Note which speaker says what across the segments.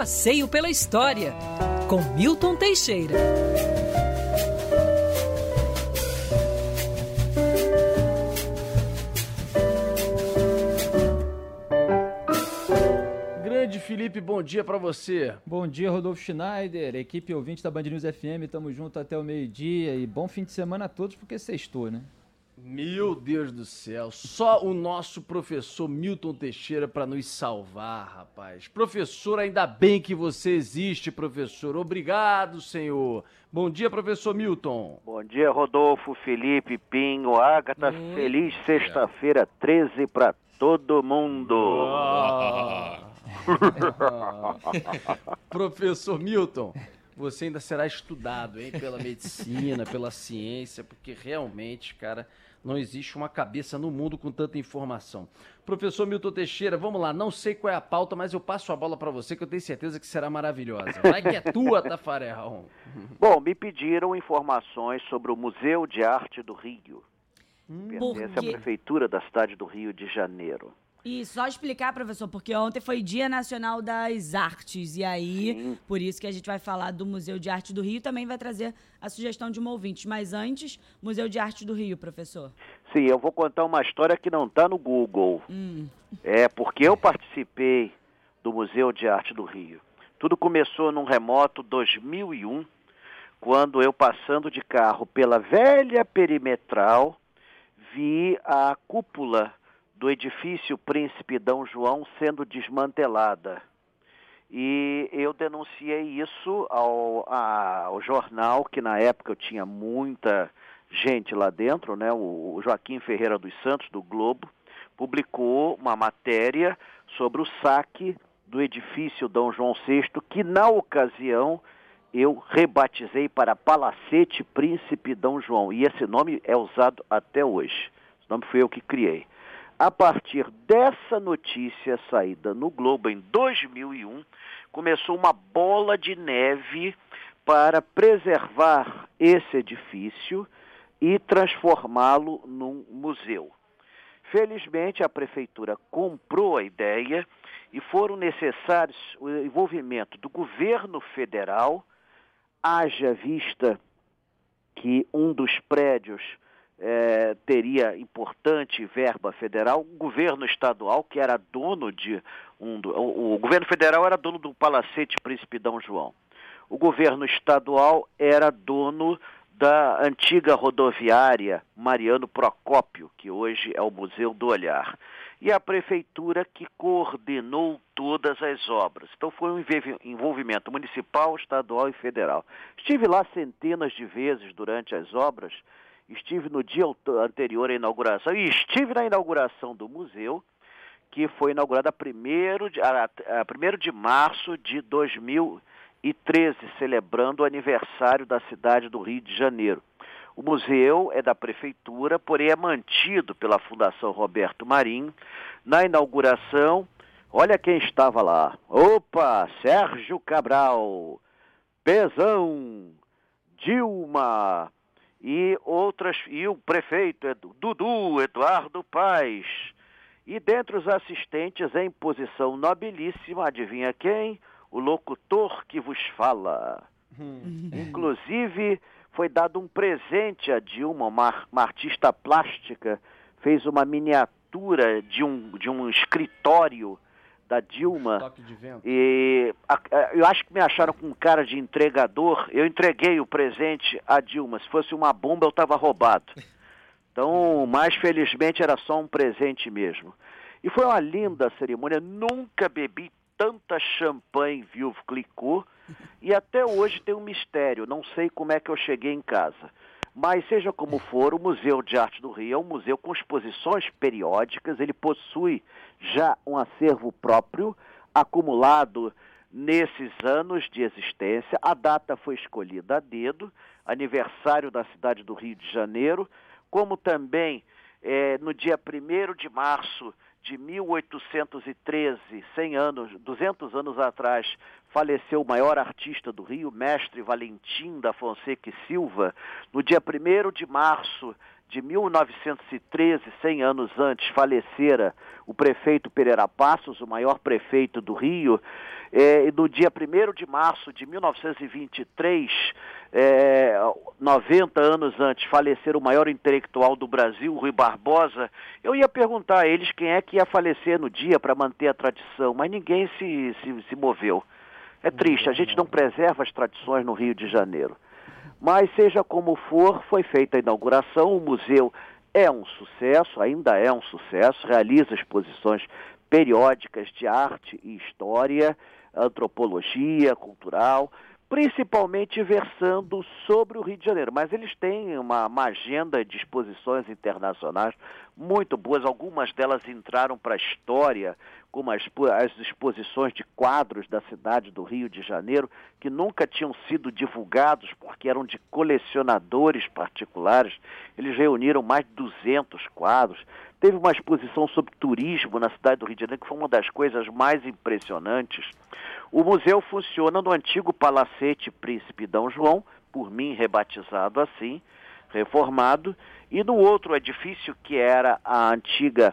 Speaker 1: Passeio pela História, com Milton Teixeira.
Speaker 2: Grande Felipe, bom dia para você.
Speaker 3: Bom dia, Rodolfo Schneider, equipe ouvinte da Band News FM, tamo junto até o meio-dia e bom fim de semana a todos, porque sextou, né?
Speaker 2: Meu Deus do céu, só o nosso professor Milton Teixeira para nos salvar, rapaz. Professor, ainda bem que você existe, professor. Obrigado, senhor. Bom dia, professor Milton.
Speaker 4: Bom dia, Rodolfo, Felipe, Pinho, Agatha. Feliz sexta-feira 13 para todo mundo.
Speaker 2: Ah. professor Milton, você ainda será estudado, hein, pela medicina, pela ciência, porque realmente, cara, não existe uma cabeça no mundo com tanta informação. Professor Milton Teixeira, vamos lá. Não sei qual é a pauta, mas eu passo a bola para você que eu tenho certeza que será maravilhosa. Vai que é tua, Tafarel.
Speaker 4: Bom, me pediram informações sobre o Museu de Arte do Rio.
Speaker 5: Hum,
Speaker 4: Pertence à Prefeitura da cidade do Rio de Janeiro.
Speaker 5: E só explicar, professor, porque ontem foi Dia Nacional das Artes, e aí,
Speaker 4: Sim.
Speaker 5: por isso que a gente vai falar do Museu de Arte do Rio e também vai trazer a sugestão de um ouvinte. Mas antes, Museu de Arte do Rio, professor.
Speaker 4: Sim, eu vou contar uma história que não está no Google.
Speaker 5: Hum.
Speaker 4: É porque eu participei do Museu de Arte do Rio. Tudo começou num remoto 2001, quando eu passando de carro pela velha perimetral, vi a cúpula do edifício Príncipe Dom João sendo desmantelada. E eu denunciei isso ao, a- ao jornal, que na época eu tinha muita gente lá dentro, né? O, o Joaquim Ferreira dos Santos, do Globo, publicou uma matéria sobre o saque do edifício Dom João VI, que na ocasião eu rebatizei para Palacete Príncipe Dom João. E esse nome é usado até hoje. Esse nome foi eu que criei. A partir dessa notícia saída no Globo em 2001, começou uma bola de neve para preservar esse edifício e transformá-lo num museu. Felizmente, a prefeitura comprou a ideia e foram necessários o envolvimento do governo federal, haja vista que um dos prédios eh, teria importante verba federal, o governo estadual, que era dono de um. do- o, o governo federal era dono do Palacete Príncipe Dom João. O governo estadual era dono da antiga rodoviária Mariano Procópio, que hoje é o Museu do Olhar. E a prefeitura que coordenou todas as obras. Então foi um envolvi- envolvimento municipal, estadual e federal. Estive lá centenas de vezes durante as obras, estive no dia anterior à inauguração e estive na inauguração do museu, que foi inaugurada 1 de, a, a, 1 de março de 2013, celebrando o aniversário da cidade do Rio de Janeiro. O museu é da prefeitura, porém é mantido pela Fundação Roberto Marinho. Na inauguração, olha quem estava lá. Opa, Sérgio Cabral, Pezão, Dilma e outras e o prefeito Edu- Dudu Eduardo Paes. E dentre os assistentes em posição nobilíssima, adivinha quem? O locutor que vos fala. Inclusive, foi dado um presente a Dilma, uma, uma artista plástica, fez uma miniatura de um, de um escritório da Dilma. E a- a- eu acho que me acharam com cara de entregador. Eu entreguei o presente a Dilma. Se fosse uma bomba, eu estava roubado. Então, mas felizmente era só um presente mesmo. E foi uma linda cerimônia. Nunca bebi tanta champanhe Viúvo Clicô. E até hoje tem um mistério. Não sei como é que eu cheguei em casa. Mas seja como for, o Museu de Arte do Rio é um museu com exposições periódicas. Ele possui já um acervo próprio, acumulado nesses anos de existência. A data foi escolhida a dedo, aniversário da cidade do Rio de Janeiro, como também eh, no dia 1 de março de 1813, 100 anos, 200 anos atrás, faleceu o maior artista do Rio, mestre Valentim da Fonseca e Silva. No dia 1 de março de 1913, 100 anos antes, falecera o prefeito Pereira Passos, o maior prefeito do Rio, é, e no dia 1 de março de 1923, é, 90 anos antes, falecer o maior intelectual do Brasil, Rui Barbosa, eu ia perguntar a eles quem é que ia falecer no dia para manter a tradição, mas ninguém se, se, se moveu. É triste, a gente não preserva as tradições no Rio de Janeiro. Mas seja como for, foi feita a inauguração, o museu é um sucesso, ainda é um sucesso, realiza exposições periódicas de arte e história, antropologia cultural, principalmente versando sobre o Rio de Janeiro. Mas eles têm uma, uma agenda de exposições internacionais muito boas, algumas delas entraram para a história, como as, as exposições de quadros da cidade do Rio de Janeiro, que nunca tinham sido divulgados porque eram de colecionadores particulares. Eles reuniram mais de 200 quadros. Teve uma exposição sobre turismo na cidade do Rio de Janeiro, que foi uma das coisas mais impressionantes. O museu funciona no antigo Palacete Príncipe D. João, por mim rebatizado assim, reformado, e no outro edifício que era a antiga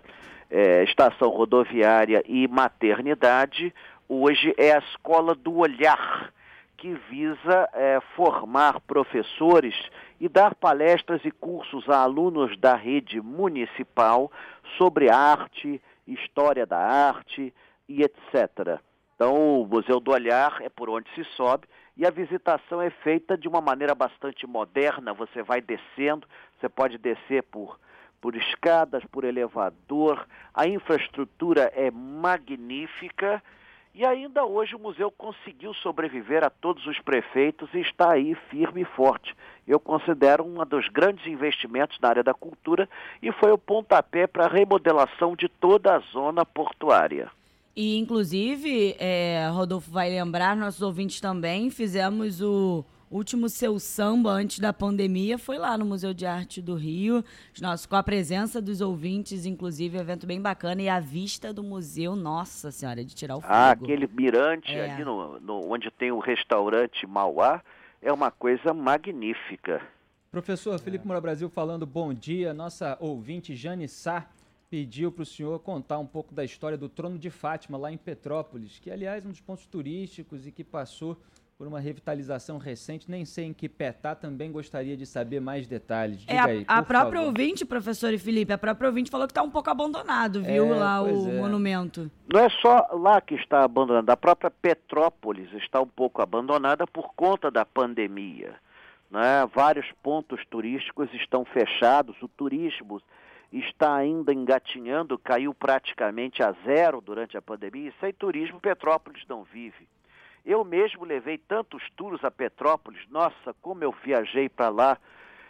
Speaker 4: eh, estação rodoviária e maternidade, hoje é a Escola do Olhar, que visa eh, formar professores e dar palestras e cursos a alunos da rede municipal sobre arte, história da arte e etc. Então, o Museu do Olhar é por onde se sobe e a visitação é feita de uma maneira bastante moderna. Você vai descendo, você pode descer por, por escadas, por elevador. A infraestrutura é magnífica e ainda hoje o museu conseguiu sobreviver a todos os prefeitos e está aí firme e forte. Eu considero um dos grandes investimentos na área da cultura e foi o pontapé para a remodelação de toda a zona portuária.
Speaker 5: E, inclusive, é, Rodolfo vai lembrar, nossos ouvintes também, fizemos o último seu samba antes da pandemia, foi lá no Museu de Arte do Rio, nossos, com a presença dos ouvintes, inclusive, evento bem bacana, e a vista do museu, nossa senhora, de tirar o fogo.
Speaker 4: Ah, aquele mirante é. ali no, no, onde tem o restaurante Mauá, é uma coisa magnífica.
Speaker 3: Professor Felipe Moura Brasil falando bom dia, nossa ouvinte Jane Sá pediu para o senhor contar um pouco da história do Trono de Fátima, lá em Petrópolis, que, aliás, é um dos pontos turísticos e que passou por uma revitalização recente. Nem sei em que pé tá, também gostaria de saber mais detalhes.
Speaker 5: Diga é, a, aí, a própria favor. ouvinte, professor e Felipe, a própria ouvinte falou que está um pouco abandonado, viu, é, lá o é. monumento.
Speaker 4: Não é só lá que está abandonado, a própria Petrópolis está um pouco abandonada por conta da pandemia. Né? Vários pontos turísticos estão fechados, o turismo está ainda engatinhando, caiu praticamente a zero durante a pandemia, sem turismo Petrópolis não vive. Eu mesmo levei tantos tours a Petrópolis, nossa, como eu viajei para lá,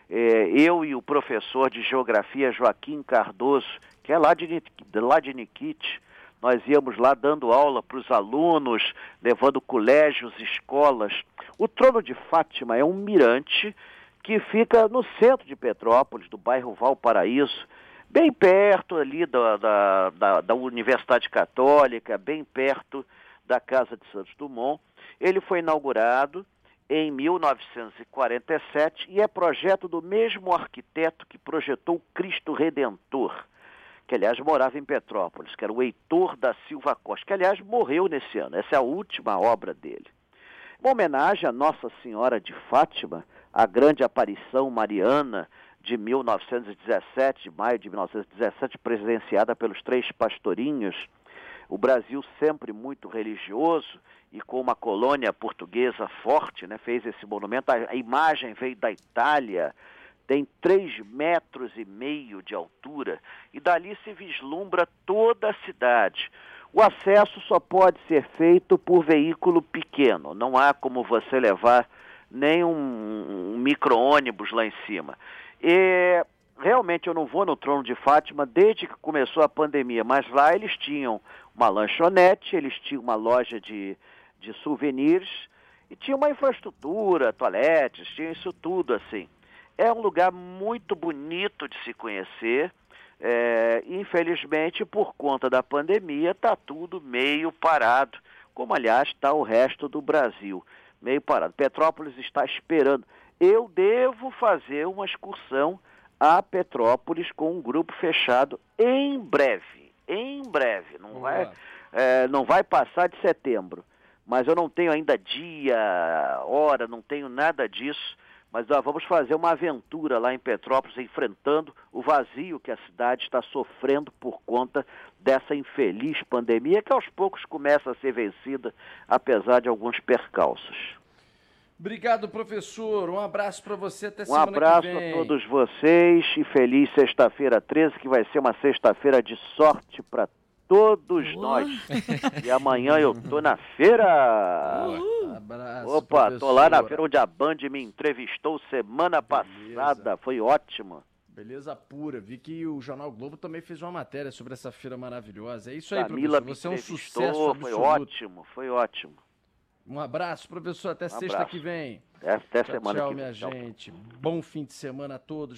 Speaker 4: é, eu e o professor de geografia Joaquim Cardoso, que é lá de, lá de Nikit, nós íamos lá dando aula para os alunos, levando colégios, escolas. O Trono de Fátima é um mirante que fica no centro de Petrópolis, do bairro Valparaíso, bem perto ali da, da, da, da Universidade Católica, bem perto da Casa de Santos Dumont. Ele foi inaugurado em 1947 e é projeto do mesmo arquiteto que projetou o Cristo Redentor, que aliás morava em Petrópolis, que era o Heitor da Silva Costa, que aliás morreu nesse ano. Essa é a última obra dele. Uma homenagem a Nossa Senhora de Fátima, a grande aparição mariana de 1917, de maio de 1917, presidenciada pelos três pastorinhos. O Brasil sempre muito religioso e com uma colônia portuguesa forte, né, fez esse monumento. A, imagem veio da Itália, tem três metros e meio de altura e dali se vislumbra toda a cidade. O acesso só pode ser feito por veículo pequeno, não há como você levar nem um, um micro-ônibus lá em cima. E realmente eu não vou no trono de Fátima desde que começou a pandemia, mas lá eles tinham uma lanchonete, eles tinham uma loja de, de souvenirs e tinha uma infraestrutura, toaletes, tinha isso tudo assim. É um lugar muito bonito de se conhecer. É, infelizmente, por conta da pandemia, está tudo meio parado, como aliás está o resto do Brasil, meio parado. Petrópolis está esperando eu devo fazer uma excursão a Petrópolis com um grupo fechado em breve. Em breve. Não, vai, é, não vai passar de setembro. Mas eu não tenho ainda dia, hora, não tenho nada disso. Mas nós vamos fazer uma aventura lá em Petrópolis, enfrentando o vazio que a cidade está sofrendo por conta dessa infeliz pandemia, que aos poucos começa a ser vencida, apesar de alguns percalços.
Speaker 2: Obrigado, professor. Um abraço para você até
Speaker 4: Um
Speaker 2: semana
Speaker 4: abraço
Speaker 2: que vem.
Speaker 4: a todos vocês e feliz sexta-feira 13, que vai ser uma sexta-feira de sorte para todos nós. E amanhã eu tô na feira.
Speaker 2: Abraço,
Speaker 4: Opa, tô lá na feira onde a Band me entrevistou semana passada. Foi ótimo.
Speaker 2: Beleza pura. Vi que o Jornal Globo também fez uma matéria sobre essa feira maravilhosa. É isso aí,
Speaker 4: Camila
Speaker 2: professor. Você é um sucesso
Speaker 4: foi
Speaker 2: absoluto.
Speaker 4: ótimo, foi ótimo.
Speaker 2: Um abraço, professor. Até
Speaker 4: Um
Speaker 2: sexta
Speaker 4: abraço.
Speaker 2: que vem.
Speaker 4: Até
Speaker 2: Tchau,
Speaker 4: semana
Speaker 2: tchau,
Speaker 4: que vem.
Speaker 2: minha
Speaker 4: Tchau.
Speaker 2: gente. Bom fim de semana a todos.